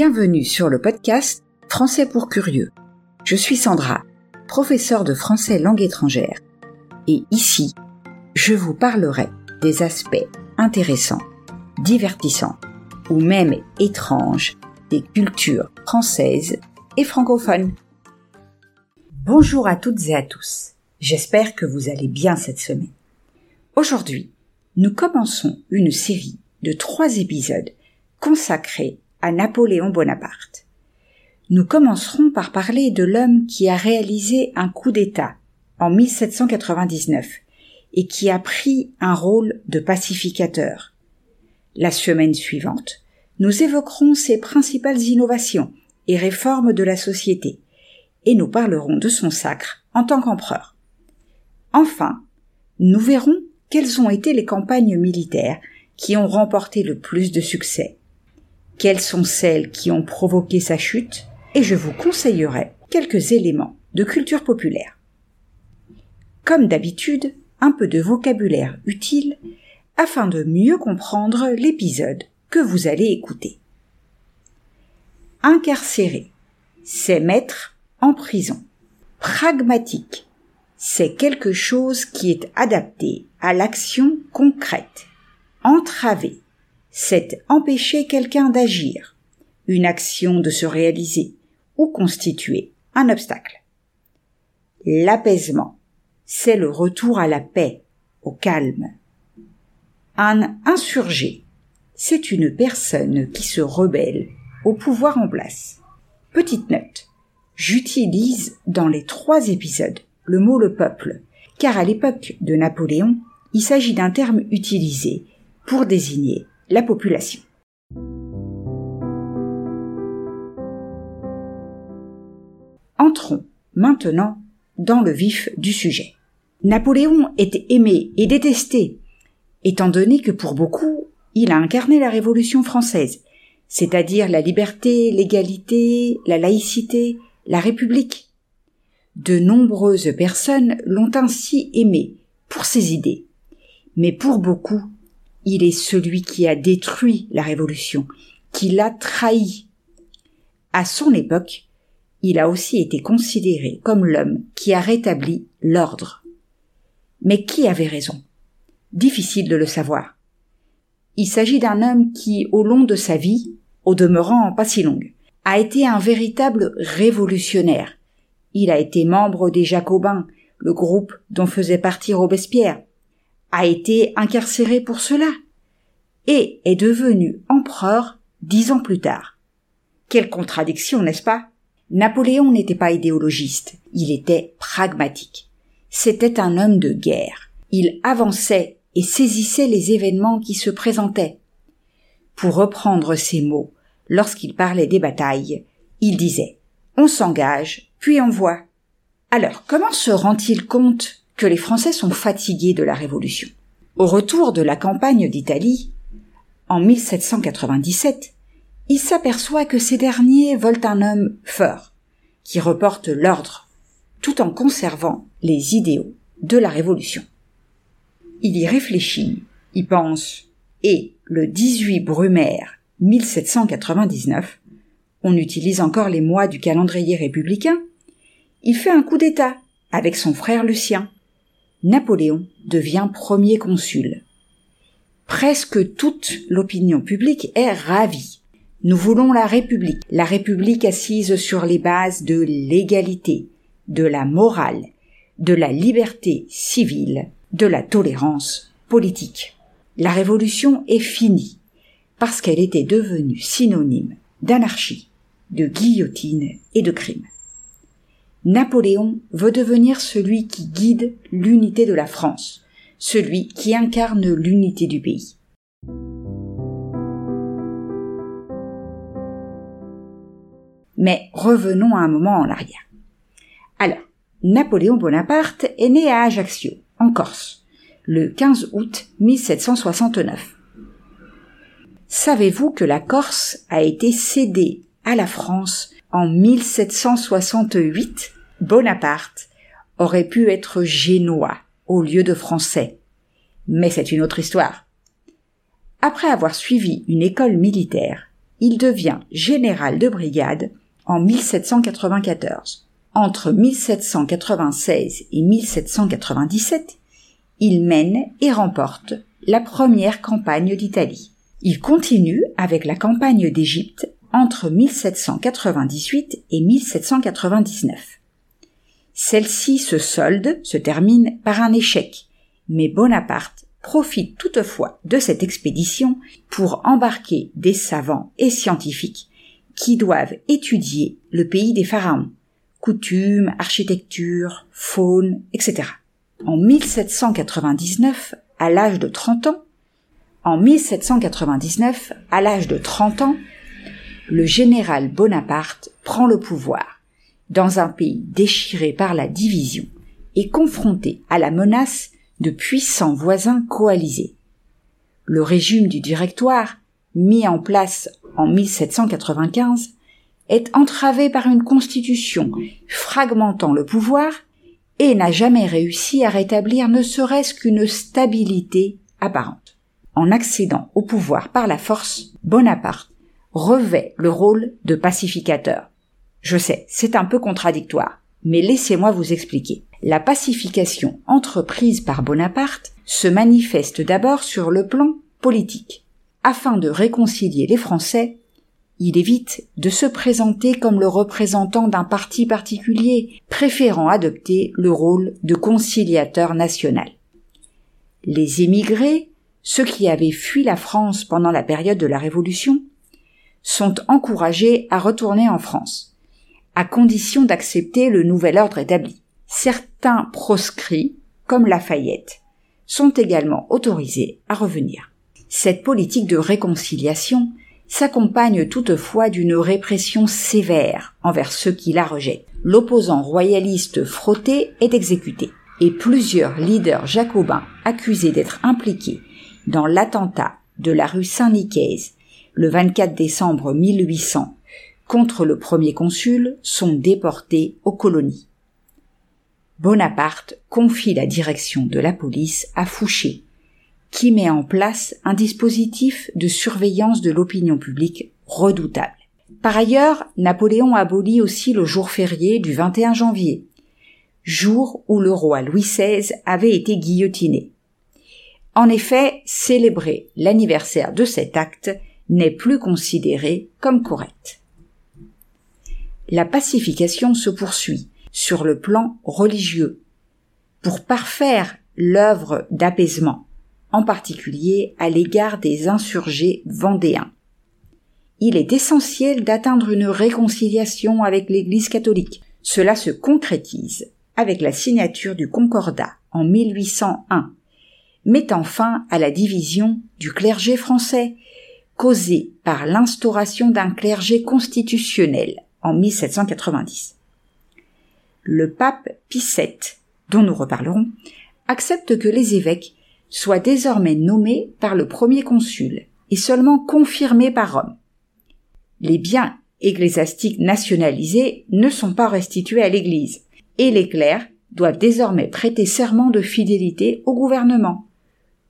Bienvenue sur le podcast Français pour curieux. Je suis Sandra, professeure de français langue étrangère. Et ici, je vous parlerai des aspects intéressants, divertissants ou même étranges des cultures françaises et francophones. Bonjour à toutes et à tous. J'espère que vous allez bien cette semaine. Aujourd'hui, nous commençons une série de trois épisodes consacrés à Napoléon Bonaparte. Nous commencerons par parler de l'homme qui a réalisé un coup d'État en 1799 et qui a pris un rôle de pacificateur. La semaine suivante, nous évoquerons ses principales innovations et réformes de la société, et nous parlerons de son sacre en tant qu'empereur. Enfin, nous verrons quelles ont été les campagnes militaires qui ont remporté le plus de succès, quelles sont celles qui ont provoqué sa chute, et je vous conseillerai quelques éléments de culture populaire. Comme d'habitude, un peu de vocabulaire utile afin de mieux comprendre l'épisode que vous allez écouter. Incarcéré, c'est mettre en prison. Pragmatique, c'est quelque chose qui est adapté à l'action concrète. Entraver, c'est empêcher quelqu'un d'agir, une action de se réaliser ou constituer un obstacle. L'apaisement, c'est le retour à la paix, au calme. Un insurgé, c'est une personne qui se rebelle au pouvoir en place. Petite note, j'utilise dans les trois épisodes le mot le peuple, car à l'époque de Napoléon, il s'agit d'un terme utilisé pour désigner la population. Entrons maintenant dans le vif du sujet. Napoléon était aimé et détesté, étant donné que pour beaucoup, il a incarné la Révolution française, c'est-à-dire la liberté, l'égalité, la laïcité, la République. De nombreuses personnes l'ont ainsi aimé pour ses idées. Mais pour beaucoup, il est celui qui a détruit la Révolution, qui l'a trahi. À son époque, il a aussi été considéré comme l'homme qui a rétabli l'ordre. Mais qui avait raison? Difficile de le savoir. Il s'agit d'un homme qui, au long de sa vie, au demeurant pas si longue, a été un véritable révolutionnaire. Il a été membre des Jacobins, le groupe dont faisait partie Robespierre, a été incarcéré pour cela, et est devenu empereur dix ans plus tard. Quelle contradiction, n'est-ce pas? Napoléon n'était pas idéologiste, il était pragmatique. C'était un homme de guerre. Il avançait et saisissait les événements qui se présentaient. Pour reprendre ses mots, lorsqu'il parlait des batailles, il disait On s'engage, puis on voit. Alors, comment se rend-il compte que les Français sont fatigués de la Révolution Au retour de la campagne d'Italie, en 1797, il s'aperçoit que ces derniers veulent un homme fort, qui reporte l'ordre, tout en conservant les idéaux de la Révolution. Il y réfléchit, y pense, et le 18 Brumaire 1799, on utilise encore les mois du calendrier républicain, il fait un coup d'État avec son frère Lucien. Napoléon devient premier consul. Presque toute l'opinion publique est ravie. Nous voulons la République, la République assise sur les bases de l'égalité, de la morale, de la liberté civile, de la tolérance politique. La Révolution est finie parce qu'elle était devenue synonyme d'anarchie, de guillotine et de crime. Napoléon veut devenir celui qui guide l'unité de la France, celui qui incarne l'unité du pays. Mais revenons un moment en arrière. Alors, Napoléon Bonaparte est né à Ajaccio, en Corse, le 15 août 1769. Savez-vous que la Corse a été cédée à la France en 1768 Bonaparte aurait pu être génois au lieu de français. Mais c'est une autre histoire. Après avoir suivi une école militaire, il devient général de brigade en 1794. Entre 1796 et 1797, il mène et remporte la première campagne d'Italie. Il continue avec la campagne d'Égypte entre 1798 et 1799. Celle-ci se solde, se termine par un échec, mais Bonaparte profite toutefois de cette expédition pour embarquer des savants et scientifiques qui doivent étudier le pays des pharaons, coutumes, architecture, faune, etc. En 1799, à l'âge de 30 ans, en 1799, à l'âge de 30 ans, le général Bonaparte prend le pouvoir dans un pays déchiré par la division et confronté à la menace de puissants voisins coalisés. Le régime du directoire, mis en place en 1795, est entravé par une constitution fragmentant le pouvoir et n'a jamais réussi à rétablir ne serait-ce qu'une stabilité apparente. En accédant au pouvoir par la force, Bonaparte revêt le rôle de pacificateur. Je sais, c'est un peu contradictoire, mais laissez-moi vous expliquer. La pacification entreprise par Bonaparte se manifeste d'abord sur le plan politique. Afin de réconcilier les Français, il évite de se présenter comme le représentant d'un parti particulier, préférant adopter le rôle de conciliateur national. Les émigrés, ceux qui avaient fui la France pendant la période de la Révolution, sont encouragés à retourner en France, à condition d'accepter le nouvel ordre établi. Certains proscrits, comme Lafayette, sont également autorisés à revenir. Cette politique de réconciliation s'accompagne toutefois d'une répression sévère envers ceux qui la rejettent. L'opposant royaliste frotté est exécuté et plusieurs leaders jacobins accusés d'être impliqués dans l'attentat de la rue Saint-Nicaise le 24 décembre 1800 contre le premier consul sont déportés aux colonies. Bonaparte confie la direction de la police à Fouché, qui met en place un dispositif de surveillance de l'opinion publique redoutable. Par ailleurs, Napoléon abolit aussi le jour férié du 21 janvier, jour où le roi Louis XVI avait été guillotiné. En effet, célébrer l'anniversaire de cet acte n'est plus considéré comme correct. La pacification se poursuit sur le plan religieux pour parfaire l'œuvre d'apaisement en particulier à l'égard des insurgés vendéens. Il est essentiel d'atteindre une réconciliation avec l'Église catholique. Cela se concrétise avec la signature du Concordat en 1801, mettant fin à la division du clergé français causée par l'instauration d'un clergé constitutionnel en 1790. Le pape Pie dont nous reparlerons, accepte que les évêques soit désormais nommé par le premier consul et seulement confirmé par Rome. Les biens ecclésiastiques nationalisés ne sont pas restitués à l'Église, et les clercs doivent désormais prêter serment de fidélité au gouvernement,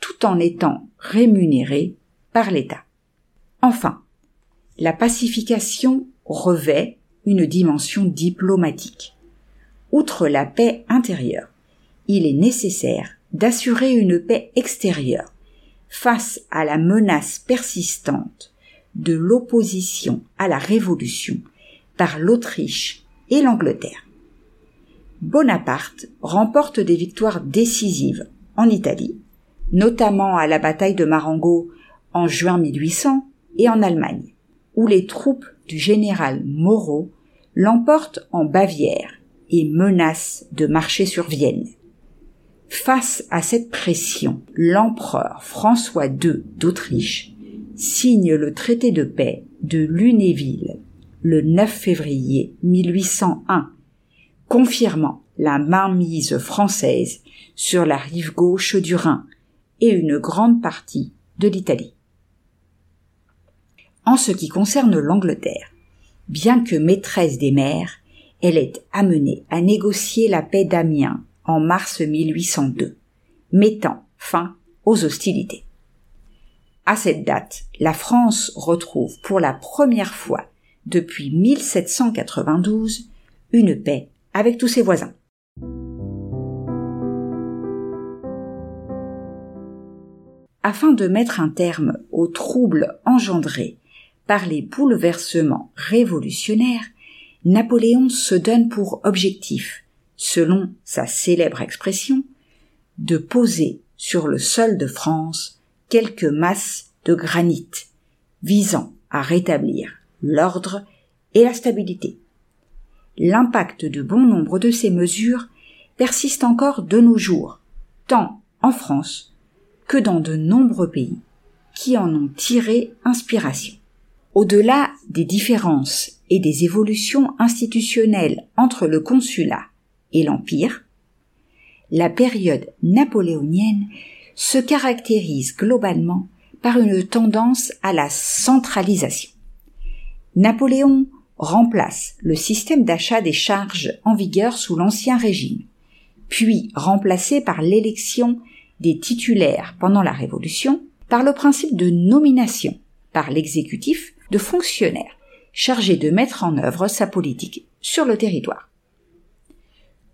tout en étant rémunérés par l'État. Enfin, la pacification revêt une dimension diplomatique. Outre la paix intérieure, il est nécessaire d'assurer une paix extérieure face à la menace persistante de l'opposition à la Révolution par l'Autriche et l'Angleterre. Bonaparte remporte des victoires décisives en Italie, notamment à la bataille de Marengo en juin 1800 et en Allemagne, où les troupes du général Moreau l'emportent en Bavière et menacent de marcher sur Vienne. Face à cette pression, l'empereur François II d'Autriche signe le traité de paix de Lunéville le 9 février 1801, confirmant la mainmise française sur la rive gauche du Rhin et une grande partie de l'Italie. En ce qui concerne l'Angleterre, bien que maîtresse des mers, elle est amenée à négocier la paix d'Amiens en mars 1802, mettant fin aux hostilités. À cette date, la France retrouve pour la première fois depuis 1792 une paix avec tous ses voisins. Afin de mettre un terme aux troubles engendrés par les bouleversements révolutionnaires, Napoléon se donne pour objectif, selon sa célèbre expression, de poser sur le sol de France quelques masses de granit visant à rétablir l'ordre et la stabilité. L'impact de bon nombre de ces mesures persiste encore de nos jours, tant en France que dans de nombreux pays qui en ont tiré inspiration. Au-delà des différences et des évolutions institutionnelles entre le consulat et l'Empire, la période napoléonienne se caractérise globalement par une tendance à la centralisation. Napoléon remplace le système d'achat des charges en vigueur sous l'Ancien Régime, puis remplacé par l'élection des titulaires pendant la Révolution par le principe de nomination par l'exécutif de fonctionnaires chargés de mettre en œuvre sa politique sur le territoire.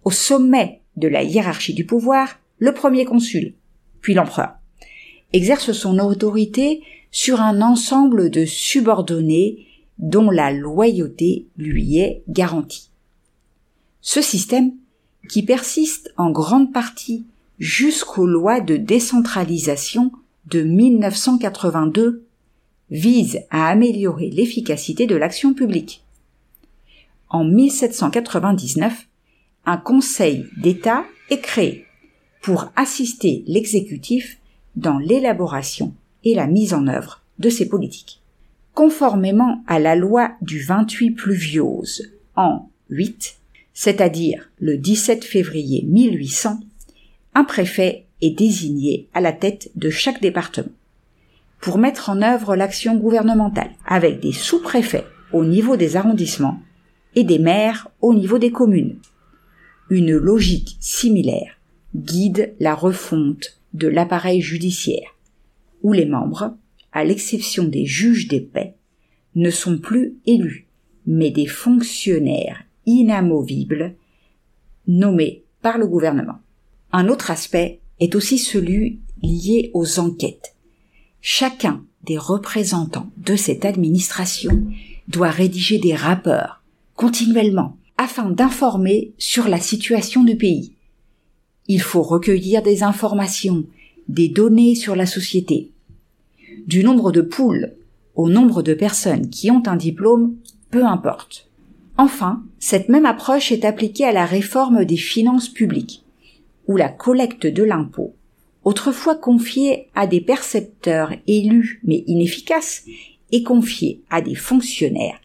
Au sommet de la hiérarchie du pouvoir, le premier consul, puis l'empereur, exerce son autorité sur un ensemble de subordonnés dont la loyauté lui est garantie. Ce système, qui persiste en grande partie jusqu'aux lois de décentralisation de 1982 vise à améliorer l'efficacité de l'action publique. En 1799, un Conseil d'État est créé pour assister l'exécutif dans l'élaboration et la mise en œuvre de ses politiques. Conformément à la loi du 28 pluviose en 8, c'est-à-dire le 17 février 1800, un préfet est désigné à la tête de chaque département pour mettre en œuvre l'action gouvernementale, avec des sous-préfets au niveau des arrondissements et des maires au niveau des communes. Une logique similaire guide la refonte de l'appareil judiciaire, où les membres, à l'exception des juges des paix, ne sont plus élus, mais des fonctionnaires inamovibles nommés par le gouvernement. Un autre aspect est aussi celui lié aux enquêtes Chacun des représentants de cette administration doit rédiger des rapports continuellement afin d'informer sur la situation du pays. Il faut recueillir des informations, des données sur la société. Du nombre de poules au nombre de personnes qui ont un diplôme, peu importe. Enfin, cette même approche est appliquée à la réforme des finances publiques, où la collecte de l'impôt autrefois confié à des percepteurs élus mais inefficaces, et confié à des fonctionnaires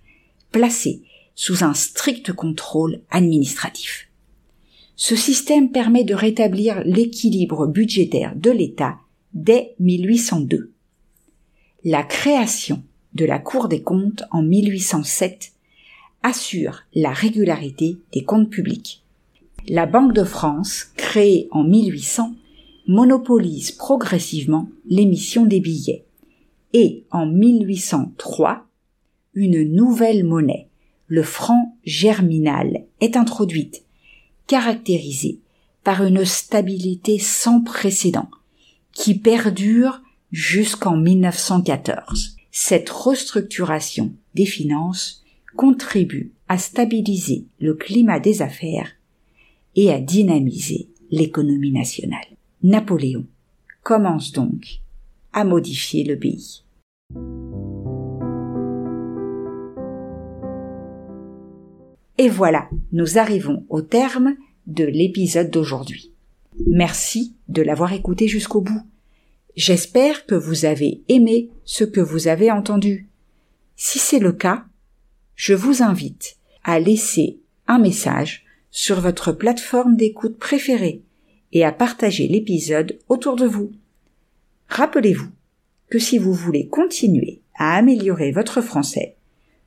placés sous un strict contrôle administratif. Ce système permet de rétablir l'équilibre budgétaire de l'État dès 1802. La création de la Cour des comptes en 1807 assure la régularité des comptes publics. La Banque de France, créée en 1800, monopolise progressivement l'émission des billets. Et en 1803, une nouvelle monnaie, le franc germinal, est introduite, caractérisée par une stabilité sans précédent, qui perdure jusqu'en 1914. Cette restructuration des finances contribue à stabiliser le climat des affaires et à dynamiser l'économie nationale. Napoléon commence donc à modifier le pays. Et voilà, nous arrivons au terme de l'épisode d'aujourd'hui. Merci de l'avoir écouté jusqu'au bout. J'espère que vous avez aimé ce que vous avez entendu. Si c'est le cas, je vous invite à laisser un message sur votre plateforme d'écoute préférée et à partager l'épisode autour de vous. Rappelez-vous que si vous voulez continuer à améliorer votre français,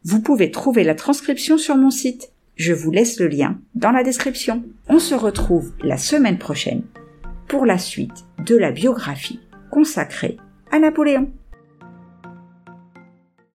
vous pouvez trouver la transcription sur mon site. Je vous laisse le lien dans la description. On se retrouve la semaine prochaine pour la suite de la biographie consacrée à Napoléon.